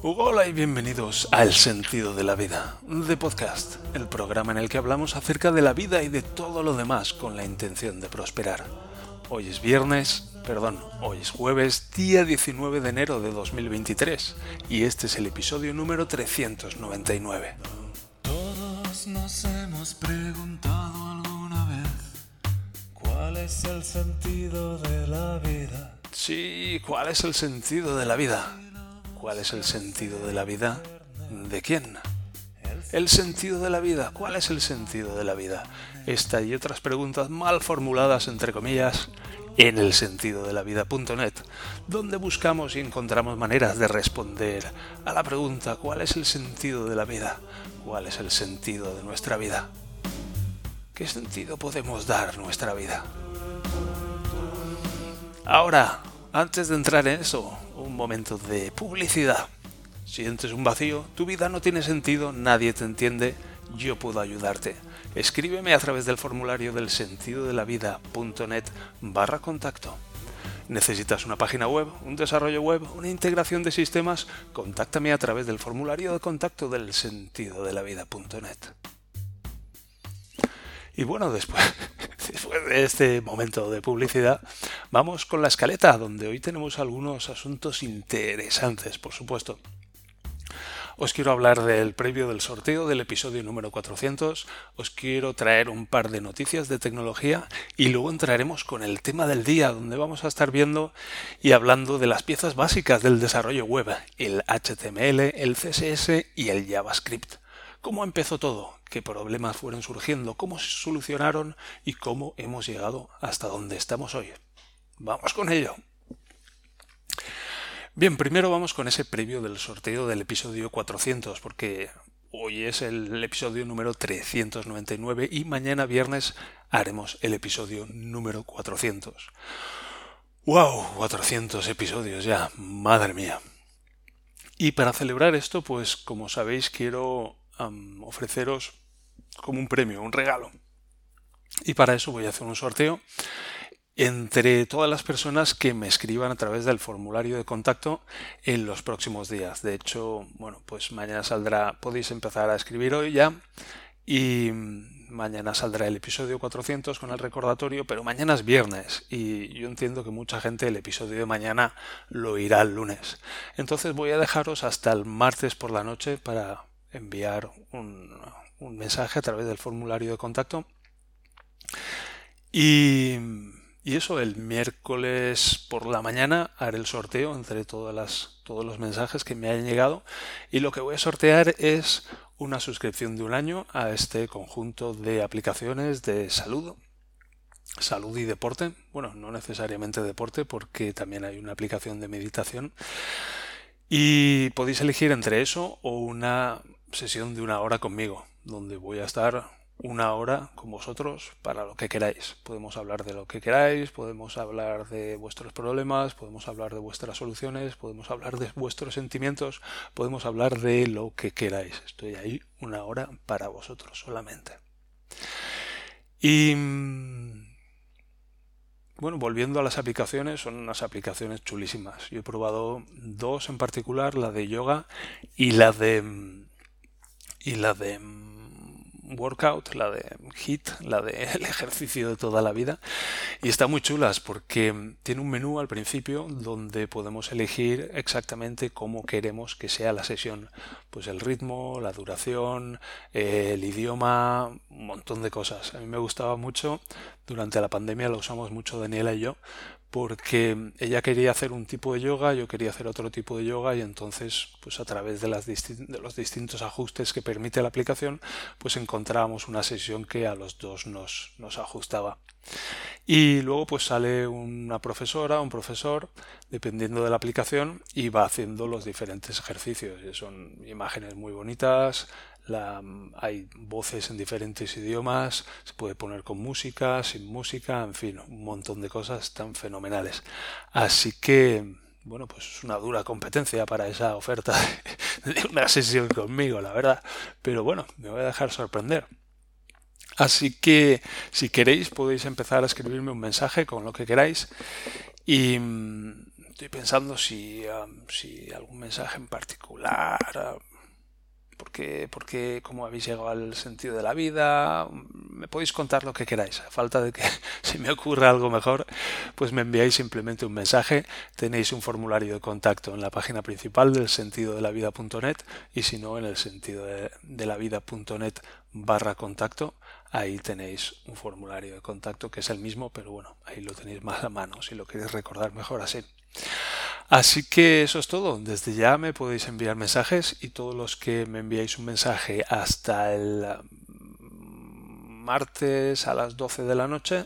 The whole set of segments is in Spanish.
Hola y bienvenidos a El sentido de la vida, de podcast, el programa en el que hablamos acerca de la vida y de todo lo demás con la intención de prosperar. Hoy es viernes, perdón, hoy es jueves, día 19 de enero de 2023, y este es el episodio número 399. Todos nos hemos preguntado alguna vez cuál es el sentido de la vida. Sí, ¿cuál es el sentido de la vida? ¿Cuál es el sentido de la vida? ¿De quién? El sentido de la vida. ¿Cuál es el sentido de la vida? Esta y otras preguntas mal formuladas, entre comillas, en el sentido de la vida.net, donde buscamos y encontramos maneras de responder a la pregunta ¿cuál es el sentido de la vida? ¿Cuál es el sentido de nuestra vida? ¿Qué sentido podemos dar nuestra vida? Ahora, antes de entrar en eso, un momento de publicidad. Sientes un vacío, tu vida no tiene sentido, nadie te entiende, yo puedo ayudarte. Escríbeme a través del formulario del sentido de la vida.net barra contacto. ¿Necesitas una página web, un desarrollo web, una integración de sistemas? Contáctame a través del formulario de contacto del sentido de la vida.net. Y bueno, después, después de este momento de publicidad, vamos con la escaleta, donde hoy tenemos algunos asuntos interesantes, por supuesto. Os quiero hablar del previo del sorteo del episodio número 400, os quiero traer un par de noticias de tecnología y luego entraremos con el tema del día, donde vamos a estar viendo y hablando de las piezas básicas del desarrollo web, el HTML, el CSS y el JavaScript. ¿Cómo empezó todo? ¿Qué problemas fueron surgiendo? ¿Cómo se solucionaron? ¿Y cómo hemos llegado hasta donde estamos hoy? Vamos con ello. Bien, primero vamos con ese previo del sorteo del episodio 400, porque hoy es el episodio número 399 y mañana viernes haremos el episodio número 400. ¡Wow! 400 episodios ya, madre mía. Y para celebrar esto, pues como sabéis, quiero ofreceros como un premio, un regalo. Y para eso voy a hacer un sorteo entre todas las personas que me escriban a través del formulario de contacto en los próximos días. De hecho, bueno, pues mañana saldrá, podéis empezar a escribir hoy ya y mañana saldrá el episodio 400 con el recordatorio, pero mañana es viernes y yo entiendo que mucha gente el episodio de mañana lo irá el lunes. Entonces voy a dejaros hasta el martes por la noche para enviar un, un mensaje a través del formulario de contacto. Y y eso, el miércoles por la mañana haré el sorteo entre todas las, todos los mensajes que me hayan llegado. Y lo que voy a sortear es una suscripción de un año a este conjunto de aplicaciones de salud. Salud y deporte. Bueno, no necesariamente deporte porque también hay una aplicación de meditación. Y podéis elegir entre eso o una sesión de una hora conmigo, donde voy a estar una hora con vosotros para lo que queráis. Podemos hablar de lo que queráis, podemos hablar de vuestros problemas, podemos hablar de vuestras soluciones, podemos hablar de vuestros sentimientos, podemos hablar de lo que queráis. Estoy ahí una hora para vosotros solamente. Y mm, bueno, volviendo a las aplicaciones, son unas aplicaciones chulísimas. Yo he probado dos en particular, la de yoga y la de mm, y la de mm, workout, la de HIT, la del el ejercicio de toda la vida. Y está muy chulas porque tiene un menú al principio donde podemos elegir exactamente cómo queremos que sea la sesión. Pues el ritmo, la duración, el idioma, un montón de cosas. A mí me gustaba mucho. Durante la pandemia lo usamos mucho Daniela y yo porque ella quería hacer un tipo de yoga, yo quería hacer otro tipo de yoga y entonces pues a través de, los distintos ajustes que permite la aplicación pues encontrábamos una sesión que a los dos nos, nos ajustaba. Y luego pues sale una profesora, un profesor, dependiendo de la aplicación, y va haciendo los diferentes ejercicios. son imágenes muy bonitas, hay voces en diferentes idiomas, se puede poner con música, sin música, en fin, un montón de cosas tan fenomenales. Así que, bueno, pues es una dura competencia para esa oferta de una sesión conmigo, la verdad. Pero bueno, me voy a dejar sorprender. Así que si queréis podéis empezar a escribirme un mensaje con lo que queráis y estoy pensando si, si algún mensaje en particular porque, porque cómo habéis llegado al sentido de la vida. Me podéis contar lo que queráis. A falta de que si me ocurra algo mejor, pues me enviáis simplemente un mensaje. Tenéis un formulario de contacto en la página principal del sentido de la vida.net y si no en el sentido de, de la vida.net barra contacto. Ahí tenéis un formulario de contacto que es el mismo, pero bueno, ahí lo tenéis más a mano si lo queréis recordar mejor así. Así que eso es todo. Desde ya me podéis enviar mensajes y todos los que me enviáis un mensaje hasta el mm, martes a las 12 de la noche,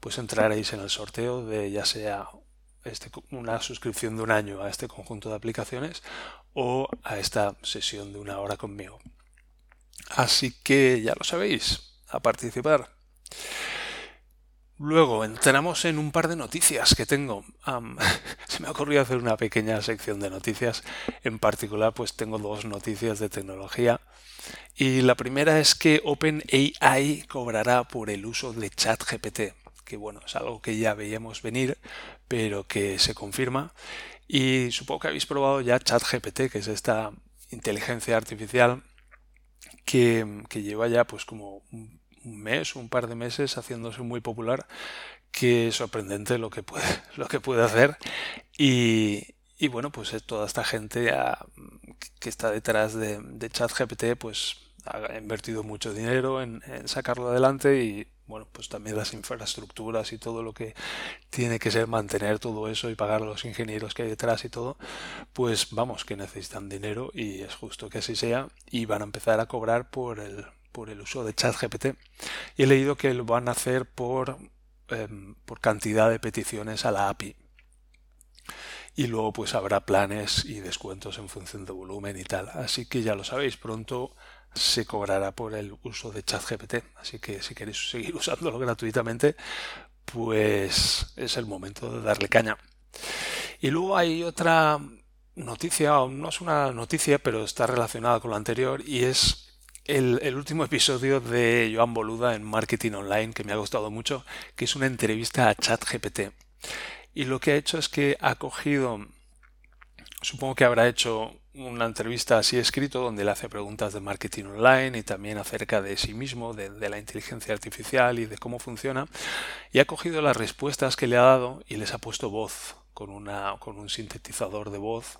pues entraréis en el sorteo de ya sea este, una suscripción de un año a este conjunto de aplicaciones o a esta sesión de una hora conmigo. Así que ya lo sabéis, a participar. Luego entramos en un par de noticias que tengo. se me ha ocurrido hacer una pequeña sección de noticias. En particular, pues tengo dos noticias de tecnología. Y la primera es que OpenAI cobrará por el uso de ChatGPT, que bueno, es algo que ya veíamos venir, pero que se confirma. Y supongo que habéis probado ya ChatGPT, que es esta inteligencia artificial que, que lleva ya pues como mes, un par de meses haciéndose muy popular, que sorprendente lo que puede, lo que puede hacer. Y, bueno, pues eh, toda esta gente que está detrás de, de ChatGPT, pues ha invertido mucho dinero en, sacarlo adelante y bueno, pues también las infraestructuras y todo lo que tiene que ser mantener todo eso y pagar a los ingenieros que hay detrás y todo, pues vamos, que necesitan dinero y es justo que así sea y van a empezar a cobrar por el, por el uso de ChatGPT y he leído que lo van a hacer por, em, por cantidad de peticiones a la API. Y luego pues habrá planes y descuentos en función de volumen y tal. Así que ya lo sabéis, pronto se cobrará por el uso de ChatGPT. Así que si queréis seguir usándolo gratuitamente, pues es el momento de darle caña. Y luego hay otra noticia, no es una noticia, pero está relacionada con lo anterior, y es el, último episodio de Joan Boluda en Marketing Online, que me ha gustado mucho, que es una entrevista a ChatGPT. Y lo que ha hecho es que ha cogido, supongo que habrá hecho una entrevista así escrito donde le hace preguntas de marketing online y también acerca de sí mismo, de, de, la inteligencia artificial y de cómo funciona, y ha cogido las respuestas que le ha dado y les ha puesto voz con, una, con un sintetizador de voz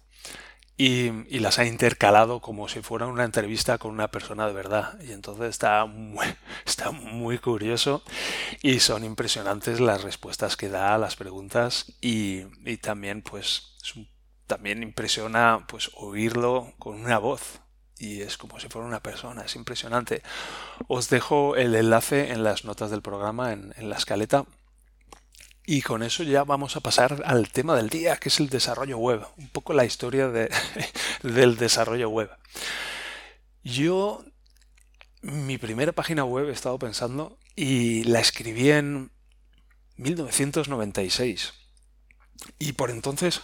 y, las ha intercalado como si fuera una entrevista con una persona de verdad. Y entonces está muy, está muy curioso y son impresionantes las respuestas que da a las preguntas y, y también pues también impresiona pues oírlo con una voz y es como si fuera una persona, es impresionante. Os dejo el enlace en las notas del programa, en, en la escaleta, y con eso ya vamos a pasar al tema del día, que es el desarrollo web. Un poco la historia de, del desarrollo web. Yo, mi primera página web he estado pensando y la escribí en 1996. Y por entonces,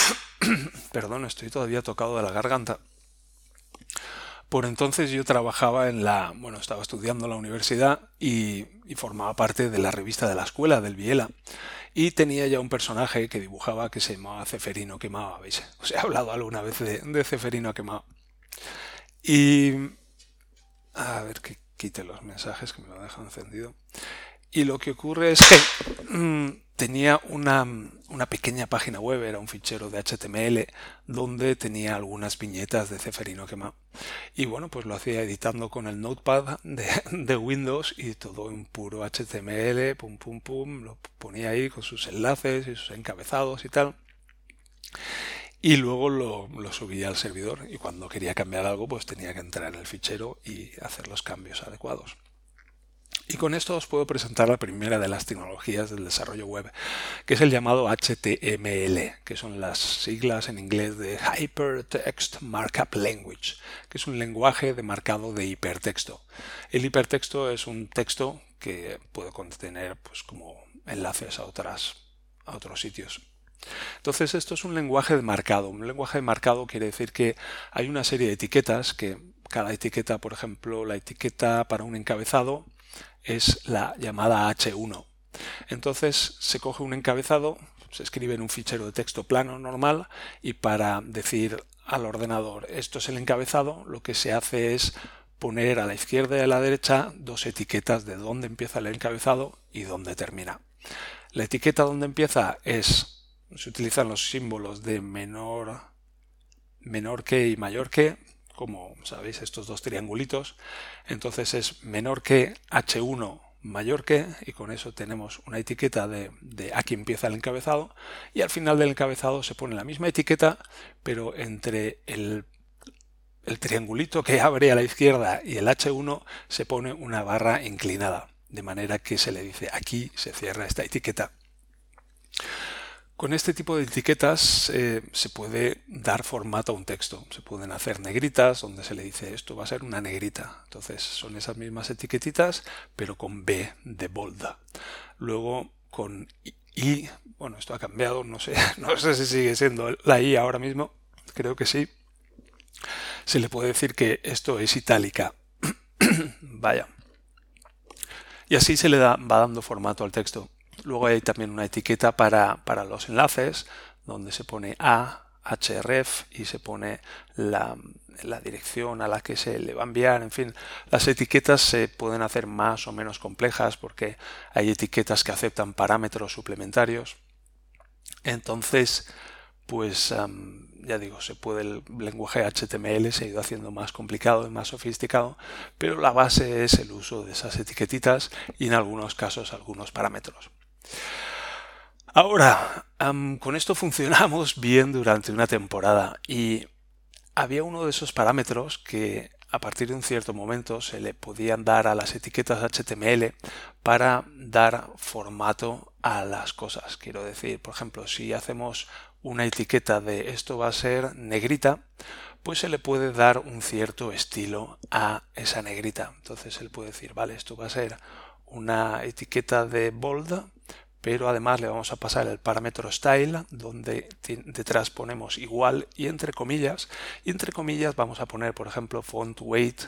perdón, estoy todavía tocado de la garganta. Por entonces yo trabajaba en la, bueno, estaba estudiando en la universidad y, formaba parte de la revista de la escuela, del Biela. Y tenía ya un personaje que dibujaba que se llamaba Ceferino Quemado, ¿veis? Os he hablado alguna vez de, de Ceferino Quemado. Y... A ver que quite los mensajes que me lo dejan encendido. Y lo que ocurre es que mm, tenía una, una, pequeña página web, era un fichero de HTML, donde tenía algunas viñetas de Ceferino quemado. Y bueno, pues lo hacía editando con el Notepad de, de, Windows y todo en puro HTML, pum, pum, pum, lo ponía ahí con sus enlaces y sus encabezados y tal. Y luego lo, lo subía al servidor y cuando quería cambiar algo, pues tenía que entrar en el fichero y hacer los cambios adecuados. Y con esto os puedo presentar la primera de las tecnologías del desarrollo web, que es el llamado HTML, que son las siglas en inglés de Hypertext Markup Language, que es un lenguaje de marcado de hipertexto. El hipertexto es un texto que puede contener pues, como enlaces a, otras, a otros sitios. Entonces esto es un lenguaje de marcado. Un lenguaje de marcado quiere decir que hay una serie de etiquetas que cada etiqueta, por ejemplo, la etiqueta para un encabezado es la llamada H1. Entonces se coge un encabezado, se escribe en un fichero de texto plano normal y para decir al ordenador esto es el encabezado, lo que se hace es poner a la izquierda y a la derecha dos etiquetas de dónde empieza el encabezado y dónde termina. La etiqueta donde empieza es, se utilizan los símbolos de menor, menor que y mayor que, como sabéis estos dos triangulitos, entonces es menor que H1 mayor que y con eso tenemos una etiqueta de, de, aquí empieza el encabezado y al final del encabezado se pone la misma etiqueta pero entre el, el triangulito que abre a la izquierda y el H1 se pone una barra inclinada de manera que se le dice aquí se cierra esta etiqueta con este tipo de etiquetas eh, se puede dar formato a un texto. Se pueden hacer negritas donde se le dice esto va a ser una negrita. Entonces son esas mismas etiquetitas pero con B de bolda. Luego con I, bueno esto ha cambiado, no sé, no sé si sigue siendo la I ahora mismo, creo que sí. Se le puede decir que esto es itálica. Vaya. Y así se le da, va dando formato al texto. Luego hay también una etiqueta para, los enlaces, donde se pone a href y se pone la, la, dirección a la que se le va a enviar. En fin, las etiquetas se pueden hacer más o menos complejas porque hay etiquetas que aceptan parámetros suplementarios. Entonces, pues ya digo, se puede el lenguaje HTML se ha ido haciendo más complicado y más sofisticado, pero la base es el uso de esas etiquetitas y en algunos casos algunos parámetros. Ahora, con esto funcionamos bien durante una temporada y había uno de esos parámetros que a partir de un cierto momento se le podían dar a las etiquetas HTML para dar formato a las cosas. Quiero decir, por ejemplo, si hacemos una etiqueta de esto va a ser negrita, pues se le puede dar un cierto estilo a esa negrita. Entonces él puede decir, vale, esto va a ser una etiqueta de bold pero además le vamos a pasar el parámetro style donde detrás ponemos igual y entre comillas y entre comillas vamos a poner por ejemplo font weight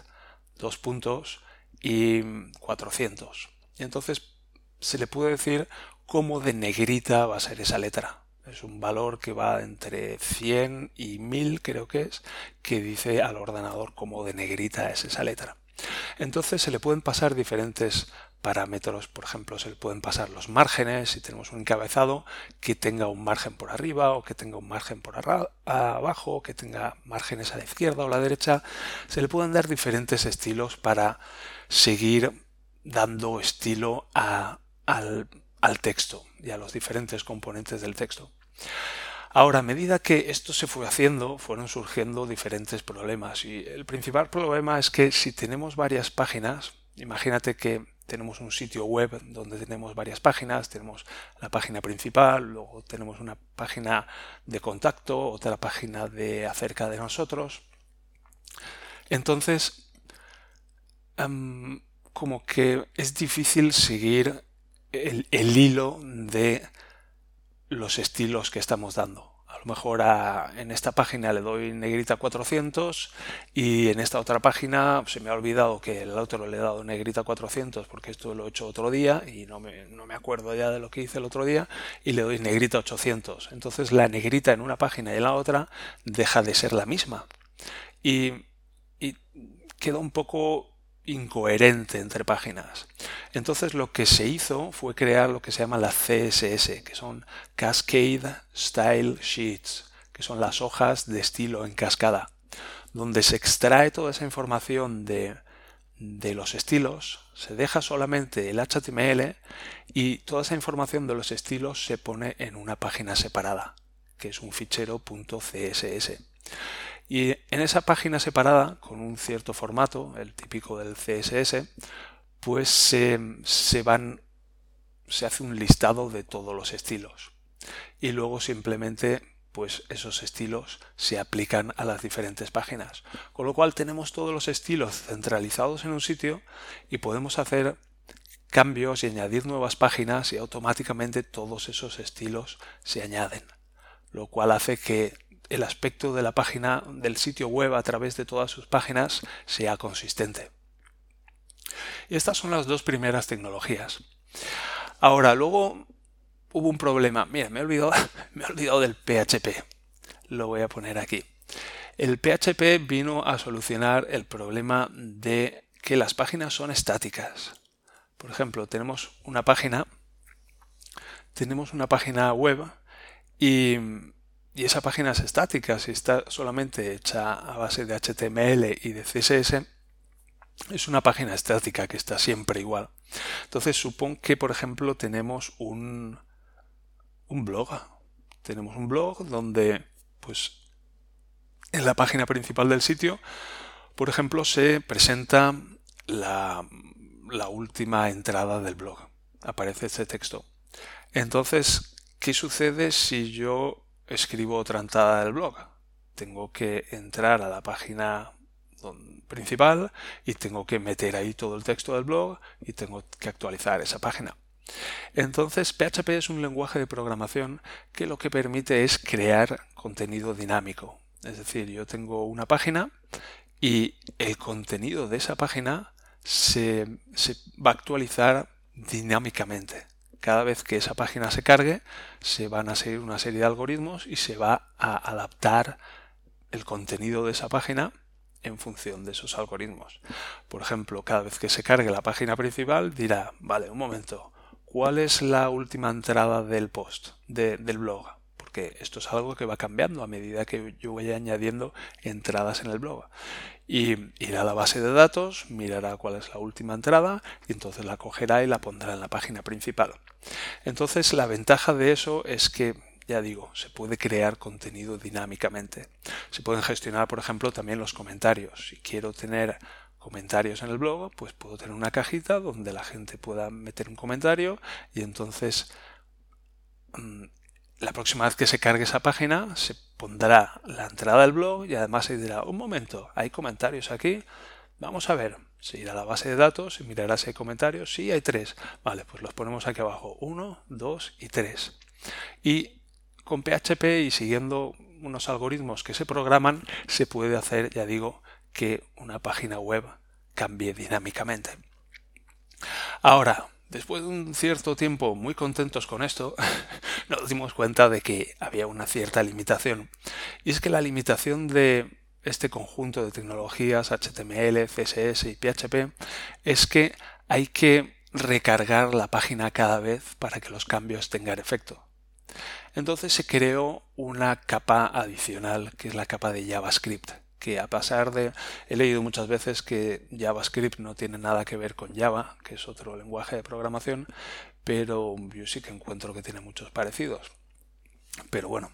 dos puntos y 400 y entonces se le puede decir cómo de negrita va a ser esa letra. Es un valor que va entre 100 y 1000 creo que es que dice al ordenador cómo de negrita es esa letra. Entonces se le pueden pasar diferentes parámetros, por ejemplo, se le pueden pasar los márgenes, si tenemos un encabezado que tenga un margen por arriba o que tenga un margen por abajo, que tenga márgenes a la izquierda o a la derecha, se le pueden dar diferentes estilos para seguir dando estilo al, al texto y a los diferentes componentes del texto. Ahora, a medida que esto se fue haciendo, fueron surgiendo diferentes problemas y el principal problema es que si tenemos varias páginas, imagínate que tenemos un sitio web donde tenemos varias páginas, tenemos la página principal, luego tenemos una página de contacto, otra página de acerca de nosotros. Entonces, como que es difícil seguir el hilo de los estilos que estamos dando mejor en esta página le doy negrita 400 y en esta otra página se me ha olvidado que el otro le he dado negrita 400 porque esto lo he hecho otro día y no me, no me acuerdo ya de lo que hice el otro día y le doy negrita 800. Entonces la negrita en una página y en la otra deja de ser la misma. Y queda un poco incoherente entre páginas. Entonces lo que se hizo fue crear lo que se llama la CSS, que son Cascade Style Sheets, que son las hojas de estilo en cascada, donde se extrae toda esa información de, de los estilos, se deja solamente el HTML y toda esa información de los estilos se pone en una página separada, que es un fichero .css. Y en esa página separada, con un cierto formato, el típico del CSS, pues se, van, se hace un listado de todos los estilos. Y luego simplemente pues esos estilos se aplican a las diferentes páginas. Con lo cual tenemos todos los estilos centralizados en un sitio y podemos hacer cambios y añadir nuevas páginas y automáticamente todos esos estilos se añaden. Lo cual hace que el aspecto de la página del sitio web a través de todas sus páginas sea consistente. Estas son las dos primeras tecnologías. Ahora, luego hubo un problema. Mira, me he olvidado, me he olvidado del PHP. Lo voy a poner aquí. El PHP vino a solucionar el problema de que las páginas son estáticas. Por ejemplo, tenemos una página, tenemos una página web y, y esa página es estática. Si está solamente hecha a base de HTML y de CSS, es una página estática que está siempre igual. Entonces, supón que, por ejemplo, tenemos un, un blog. Tenemos un blog donde, pues, en la página principal del sitio, por ejemplo, se presenta la, la última entrada del blog. Aparece este texto. Entonces, ¿qué sucede si yo escribo otra entrada del blog? Tengo que entrar a la página principal y tengo que meter ahí todo el texto del blog y tengo que actualizar esa página. Entonces, PHP es un lenguaje de programación que lo que permite es crear contenido dinámico. Es decir, yo tengo una página y el contenido de esa página se, va a actualizar dinámicamente. Cada vez que esa página se cargue, se van a seguir una serie de algoritmos y se va a adaptar el contenido de esa página en función de esos algoritmos. Por ejemplo, cada vez que se cargue la página principal dirá, vale, un momento, ¿cuál es la última entrada del post, del blog? Porque esto es algo que va cambiando a medida que yo vaya añadiendo entradas en el blog. Y irá a la base de datos, mirará cuál es la última entrada y entonces la cogerá y la pondrá en la página principal. Entonces la ventaja de eso es que ya digo, se puede crear contenido dinámicamente. Se pueden gestionar, por ejemplo, también los comentarios. Si quiero tener comentarios en el blog, pues puedo tener una cajita donde la gente pueda meter un comentario y entonces mm, la próxima vez que se cargue esa página se pondrá la entrada del blog y además se dirá, un momento, hay comentarios aquí, vamos a ver, se irá a la base de datos y mirará si hay comentarios, sí hay tres, vale, pues los ponemos aquí abajo, uno, dos y tres. Y con PHP y siguiendo unos algoritmos que se programan, se puede hacer, ya digo, que una página web cambie dinámicamente. Ahora, después de un cierto tiempo muy contentos con esto, nos dimos cuenta de que había una cierta limitación. Y es que la limitación de este conjunto de tecnologías HTML, CSS y PHP es que hay que recargar la página cada vez para que los cambios tengan efecto. Entonces se creó una capa adicional que es la capa de JavaScript que a pesar de, he leído muchas veces que JavaScript no tiene nada que ver con Java, que es otro lenguaje de programación, pero yo sí que encuentro que tiene muchos parecidos. Pero bueno,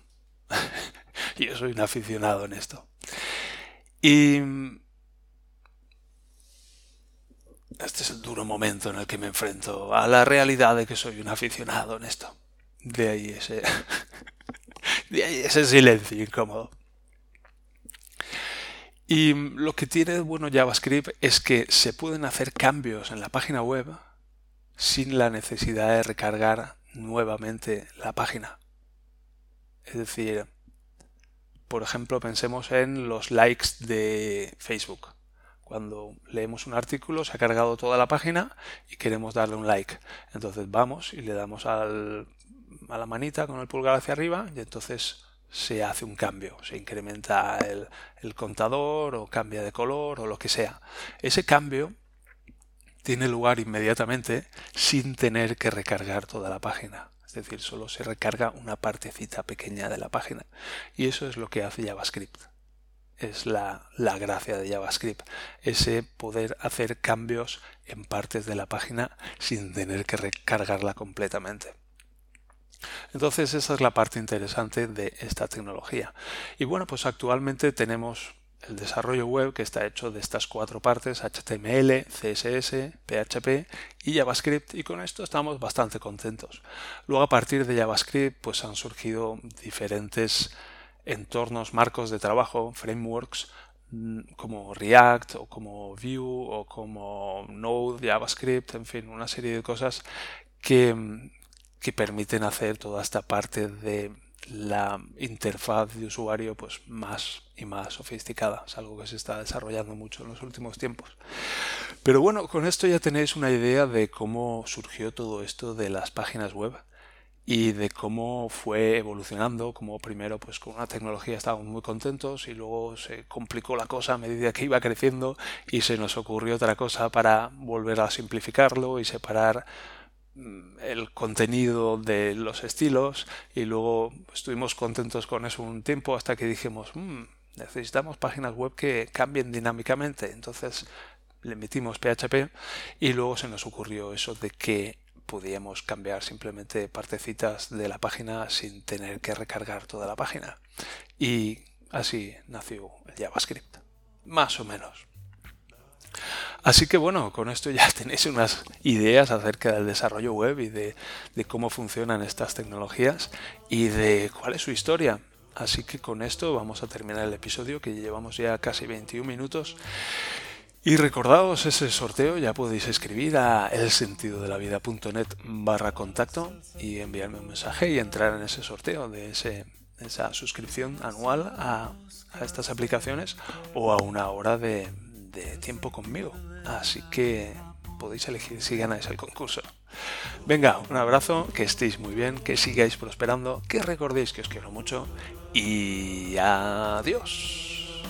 yo soy un aficionado en esto. Y este es el duro momento en el que me enfrento a la realidad de que soy un aficionado en esto. De ahí ese, de ahí ese silencio incómodo. Y lo que tiene bueno JavaScript es que se pueden hacer cambios en la página web sin la necesidad de recargar nuevamente la página. Es decir, por ejemplo, pensemos en los likes de Facebook. Cuando leemos un artículo, se ha cargado toda la página y queremos darle un like. Entonces vamos y le damos al, a la manita con el pulgar hacia arriba y entonces se hace un cambio, se incrementa el, contador o cambia de color o lo que sea. Ese cambio tiene lugar inmediatamente sin tener que recargar toda la página. Es decir, solo se recarga una partecita pequeña de la página. Y eso es lo que hace JavaScript. Es la, la gracia de JavaScript. Ese poder hacer cambios en partes de la página sin tener que recargarla completamente. Entonces esa es la parte interesante de esta tecnología. Y bueno, pues actualmente tenemos el desarrollo web que está hecho de estas cuatro partes, HTML, CSS, PHP y JavaScript y con esto estamos bastante contentos. Luego a partir de JavaScript pues han surgido diferentes entornos, marcos de trabajo, frameworks mm, como React o como Vue o como Node, JavaScript, en fin, una serie de cosas que, que permiten hacer toda esta parte de la interfaz de usuario pues más y más sofisticada. Es algo que se está desarrollando mucho en los últimos tiempos. Pero bueno, con esto ya tenéis una idea de cómo surgió todo esto de las páginas web y de cómo fue evolucionando, como primero pues con una tecnología estábamos muy contentos y luego se complicó la cosa a medida que iba creciendo y se nos ocurrió otra cosa para volver a simplificarlo y separar el contenido de los estilos y luego estuvimos contentos con eso un tiempo hasta que dijimos mm, necesitamos páginas web que cambien dinámicamente entonces le metimos PHP y luego se nos ocurrió eso de que podíamos cambiar simplemente partecitas de la página sin tener que recargar toda la página. Y así nació el JavaScript. Más o menos. Así que bueno, con esto ya tenéis unas ideas acerca del desarrollo web y de, cómo funcionan estas tecnologías y de cuál es su historia. Así que con esto vamos a terminar el episodio que llevamos ya casi 21 minutos y recordaos ese sorteo, ya podéis escribir a elsentidodelavida.net barra contacto y enviarme un mensaje y entrar en ese sorteo de ese, esa suscripción anual a, estas aplicaciones o a una hora de, de tiempo conmigo. Así que podéis elegir si ganáis el concurso. Venga, un abrazo, que estéis muy bien, que sigáis prosperando, que recordéis que os quiero mucho y adiós.